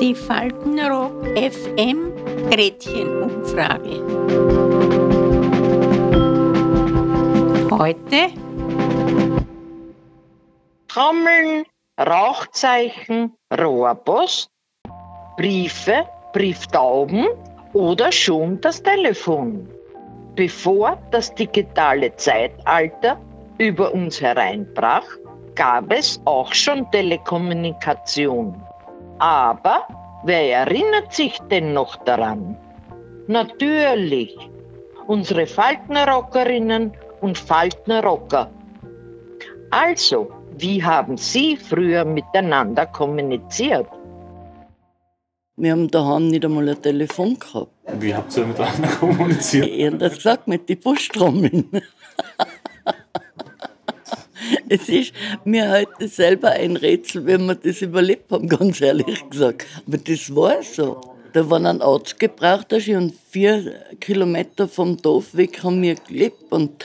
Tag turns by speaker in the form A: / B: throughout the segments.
A: Die Faltenrock FM Gretchenumfrage. Heute
B: Trommeln, Rauchzeichen, Rohrpost, Briefe, Brieftauben oder schon das Telefon. Bevor das digitale Zeitalter über uns hereinbrach, gab es auch schon Telekommunikation. Aber wer erinnert sich denn noch daran? Natürlich, unsere Faltenrockerinnen und Faltenrocker. Also, wie haben Sie früher miteinander kommuniziert?
C: Wir haben daheim nicht einmal ein Telefon gehabt.
D: Wie habt ihr miteinander kommuniziert?
C: Ich habe das gesagt mit den Buschtrommeln. Es ist mir heute selber ein Rätsel, wenn wir das überlebt haben, ganz ehrlich gesagt. Aber das war so. Da war ein Arzt gebraucht, und vier Kilometer vom Dorf weg haben wir gelebt. Und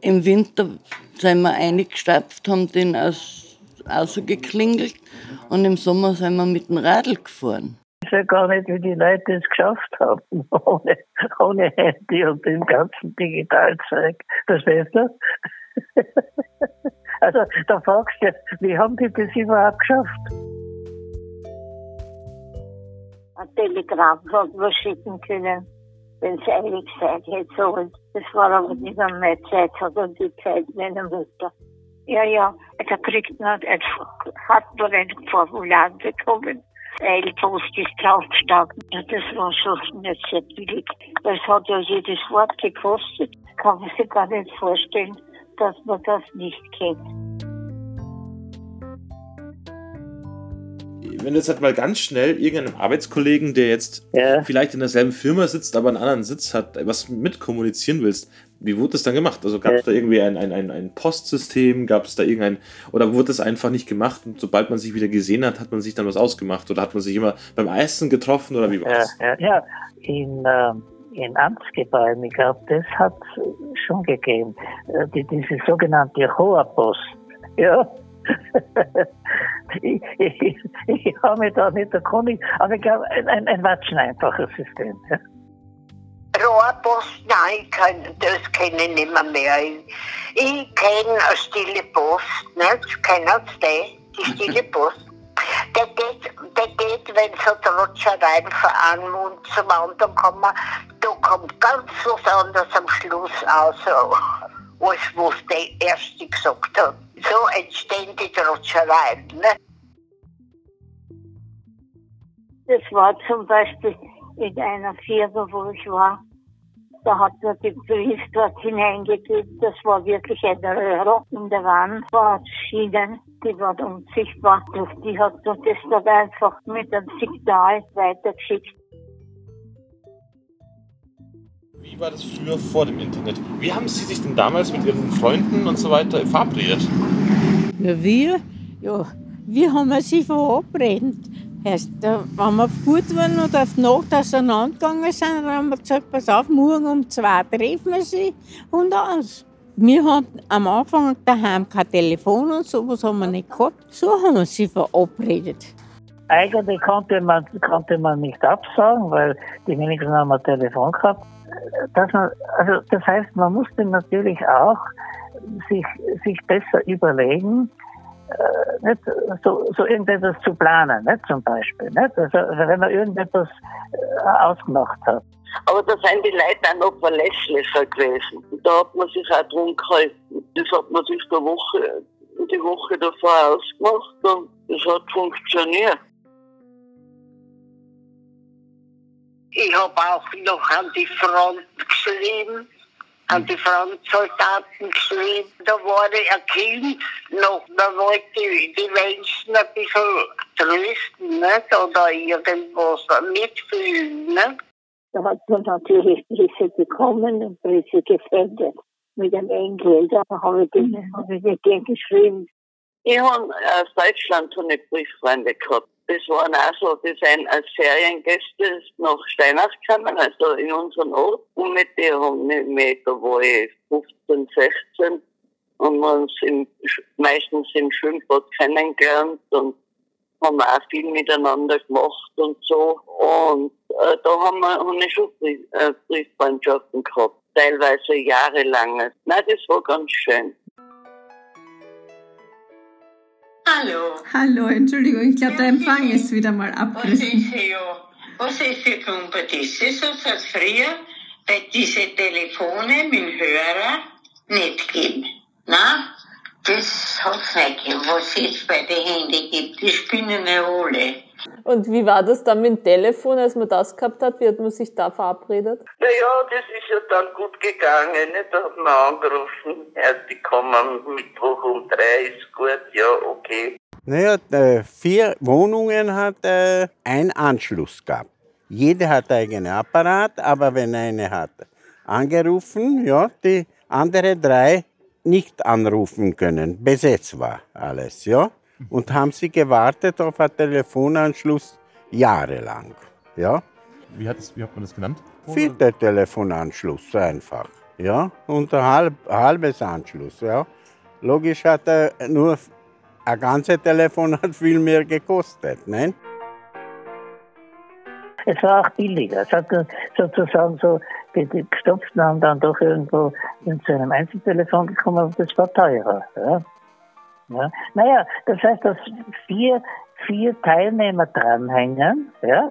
C: im Winter sind wir eingestapft, haben den aus, rausgeklingelt und im Sommer sind wir mit dem Radl gefahren.
E: Ich weiß gar nicht, wie die Leute es geschafft haben, ohne, ohne Handy und dem ganzen Digitalzeug. Verstehst du? also, da fragst du, wie haben die das überhaupt geschafft?
F: Ein Telegramm hat man schicken können, wenn es eilig Zeit hätte sollen. Das war aber nicht an meine Zeit, sondern die Zeit meiner Mutter. Ja, ja, da kriegt man ein, hat man ein Formular bekommen Eilpost ist draufgestanden. Das war schon nicht sehr billig. Das hat ja jedes Wort gekostet. Kann man sich gar nicht vorstellen, dass man das nicht kennt.
D: Wenn du jetzt halt mal ganz schnell irgendeinem Arbeitskollegen, der jetzt ja. vielleicht in derselben Firma sitzt, aber einen anderen Sitz hat, was mitkommunizieren willst, wie wurde das dann gemacht? Also gab es da irgendwie ein, ein, ein, ein Postsystem? Gab es da irgendein, oder wurde das einfach nicht gemacht und sobald man sich wieder gesehen hat, hat man sich dann was ausgemacht? Oder hat man sich immer beim Essen getroffen oder wie war
E: das? Ja, ja, ja. In, äh, in Amtsgebäuden, ich glaube, das hat es schon gegeben. Äh, die, diese sogenannte Hoherpost. Ja. ich, ich, ich habe mich da nicht erkundigt, aber ich glaube, ein, ein, watschen einfaches System. Ja.
G: Rohrpost, nein, kann, das kenne ich nicht mehr. mehr. Ich, kenne eine stille Post, nicht? Kennen Sie die? Die stille Post. Der geht, der geht, wenn so Trotschereien von einem Mund zum anderen kommen, kommt ganz was anderes am Schluss aus, als was der Erste gesagt hat. So entstehen die Trotschereien. Ne?
F: Das war zum Beispiel in einer Firma, wo ich war, da hat er den Brief dort hineingegeben. Das war wirklich eine Röhre. In der Wand war Schienen, die war unsichtbar. Durch die hat er das dann einfach mit einem Signal weitergeschickt.
D: Wie war das früher vor dem Internet? Wie haben Sie sich denn damals mit Ihren Freunden und so weiter verabredet?
A: Ja, wir? Ja, wie haben wir sich verabredet? Heißt, wenn wir gut waren und auf die Nacht auseinandergegangen sind, dann haben wir gesagt, pass auf, morgen um zwei treffen wir sie und aus. Wir haben am Anfang daheim kein Telefon und sowas haben wir nicht gehabt. So haben wir sie verabredet.
E: Eigentlich konnte man, konnte man nicht absagen, weil die wenigsten haben ein Telefon gehabt. Das, also das heißt, man musste natürlich auch sich, sich besser überlegen, äh, nicht, so, so irgendetwas zu planen, nicht, zum Beispiel. Nicht? Also, wenn man irgendetwas äh, ausgemacht hat.
H: Aber da sind die Leute auch noch verlässlicher gewesen. Und da hat man sich auch drum gehalten. Das hat man sich der Woche, die Woche davor ausgemacht und das hat funktioniert.
G: Ich habe auch noch an die Front geschrieben an die Frontsoldaten geschrieben. Da war ich ein Kind noch, da wollte ich die Menschen ein bisschen trösten nicht? oder irgendwas mitfühlen. Nicht?
F: Da hat man natürlich Briefe bekommen und Briefe gefällt mit dem Enkel. Da habe ich, den, hab ich den geschrieben.
H: Ich habe aus Deutschland so eine Brieffreunde gehabt das waren auch so, die sind als Feriengäste nach Steinach gekommen, also in unseren Ort. Und mit denen haben wir, da war ich 15, 16,
I: haben wir uns im, meistens im Schwimmbad kennengelernt und haben auch viel miteinander gemacht und so. Und äh, da haben wir haben wir schon Brief, äh, Brieffreundschaften gehabt, teilweise jahrelange. Nein, das war ganz schön.
J: Hallo.
K: Hallo, Entschuldigung, ich glaube, der Empfang ist wieder mal abgerissen.
J: Was ist ja, was ist für Klumper das? Ist so als früher, weil diese Telefone mit dem Hörer nicht geben. Na, das hat es nicht gegeben, was es jetzt bei den Handys gibt. Die spinnen ja alle.
L: Und wie war das dann mit dem Telefon, als man das gehabt hat? Wie hat man sich da verabredet?
I: Naja, das ist ja dann gut gegangen. Ne? Da hat man angerufen, ja, die kommen Mittwoch um drei, ist gut, ja, okay.
M: Naja, äh, vier Wohnungen hat äh, ein Anschluss gehabt. Jede hat eigenen Apparat, aber wenn eine hat angerufen, ja, die andere drei nicht anrufen können. Besetzt war alles, ja. Und haben sie gewartet auf einen Telefonanschluss jahrelang, ja.
D: Wie hat, das, wie hat man das genannt?
M: Vierter Telefonanschluss einfach, ja. Und ein halb, halbes Anschluss, ja. Logisch hat er nur ein ganzes Telefon hat viel mehr gekostet, ne?
E: Es war auch billiger. Es hat sozusagen so, die, die Gestopften haben dann doch irgendwo zu einem Einzeltelefon gekommen, aber das war teurer. Ja. Ja. Naja, das heißt, dass vier, vier Teilnehmer dranhängen, ja,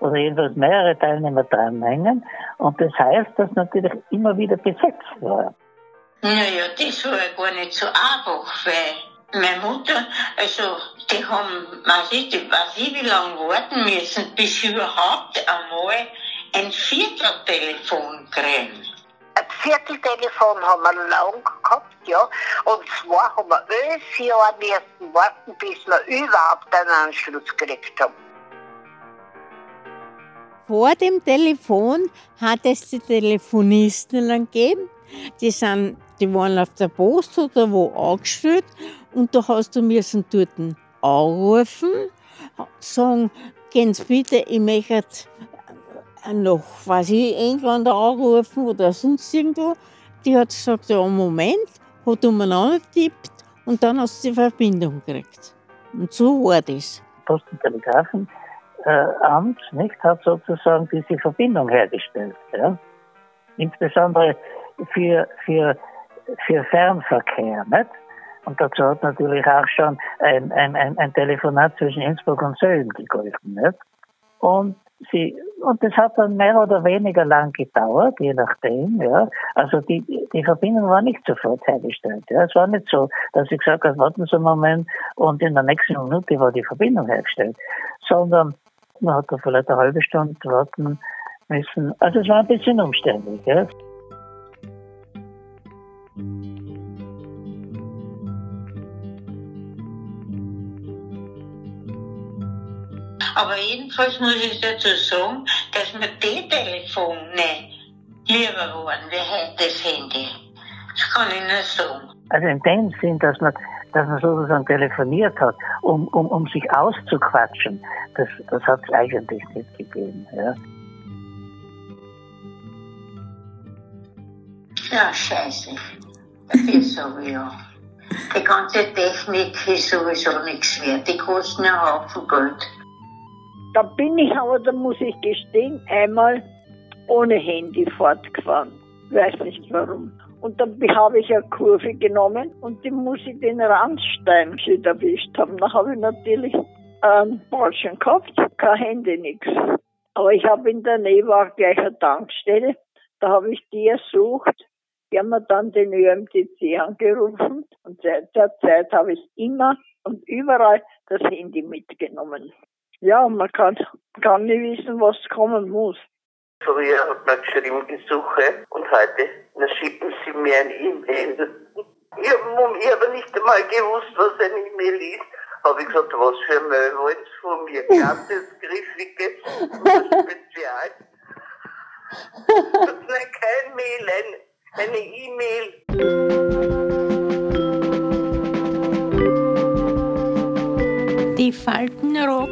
E: oder jedenfalls mehrere Teilnehmer dranhängen, und das heißt, dass natürlich immer wieder besetzt war.
J: Naja, das war ja gar nicht so einfach, weil meine Mutter, also die haben, weiß ich, weiß ich wie lange warten müssen, bis sie überhaupt einmal ein Vierteltelefon kriegen.
G: Vierteltelefon haben wir lang gehabt, ja. Und zwar haben wir elf Jahre müssen warten, bis wir überhaupt einen Anschluss gekriegt haben.
A: Vor dem Telefon hat es die Telefonisten gegeben. Die, sind, die waren auf der Post oder wo angestellt und da hast du müssen dort anrufen, sagen, gehen Sie bitte, ich möchte noch, weiß ich, England anrufen oder sonst irgendwo. Die hat gesagt, ja, Moment, hat umeinander getippt und dann hast du die Verbindung gekriegt. Und so war das.
E: Post- und Telegrafenamt äh, nicht, hat sozusagen diese Verbindung hergestellt. Ja? Insbesondere für, für, für Fernverkehr. Nicht? Und dazu hat natürlich auch schon ein, ein, ein, ein Telefonat zwischen Innsbruck und Sölden gegolten. Nicht? Und sie, und das hat dann mehr oder weniger lang gedauert, je nachdem, ja. Also die, die Verbindung war nicht sofort hergestellt, ja. Es war nicht so, dass ich gesagt habe, warten Sie einen Moment und in der nächsten Minute war die Verbindung hergestellt, sondern man hat da vielleicht eine halbe Stunde warten müssen. Also es war ein bisschen umständlich, ja.
J: Aber jedenfalls muss ich dazu sagen, dass mir die Telefone lieber waren wie heute das Handy. Das kann ich nur sagen.
E: Also in dem Sinn, dass man, dass man sozusagen telefoniert hat, um, um, um sich auszuquatschen, das, das hat es eigentlich nicht gegeben. Ja.
J: Ja, scheiße. Das ist so, ja. Die ganze Technik ist sowieso nichts wert. Die kosten einen Haufen Geld.
N: Da bin ich aber, da muss ich gestehen, einmal ohne Handy fortgefahren. Weiß nicht warum. Und dann habe ich eine Kurve genommen und die muss ich den Randstein erwischt haben. Da habe ich natürlich einen falschen gehabt, kein Handy, nichts. Aber ich habe in der Nähe war gleich eine Tankstelle. Da habe ich die ersucht. Die haben mir dann den ÖMTC angerufen und seit der Zeit habe ich immer und überall das Handy mitgenommen. Ja, man kann, kann nicht wissen, was kommen muss.
I: Früher hat man geschrieben, Gesuche und heute, na schicken Sie mir ein E-Mail. Ich habe hab nicht einmal gewusst, was ein E-Mail ist. Habe ich gesagt, was für ein Mail wollt von mir? Ganzes, griffiges oder Spezial? Nein, kein Mail, ein, eine E-Mail.
A: Die Faltenrock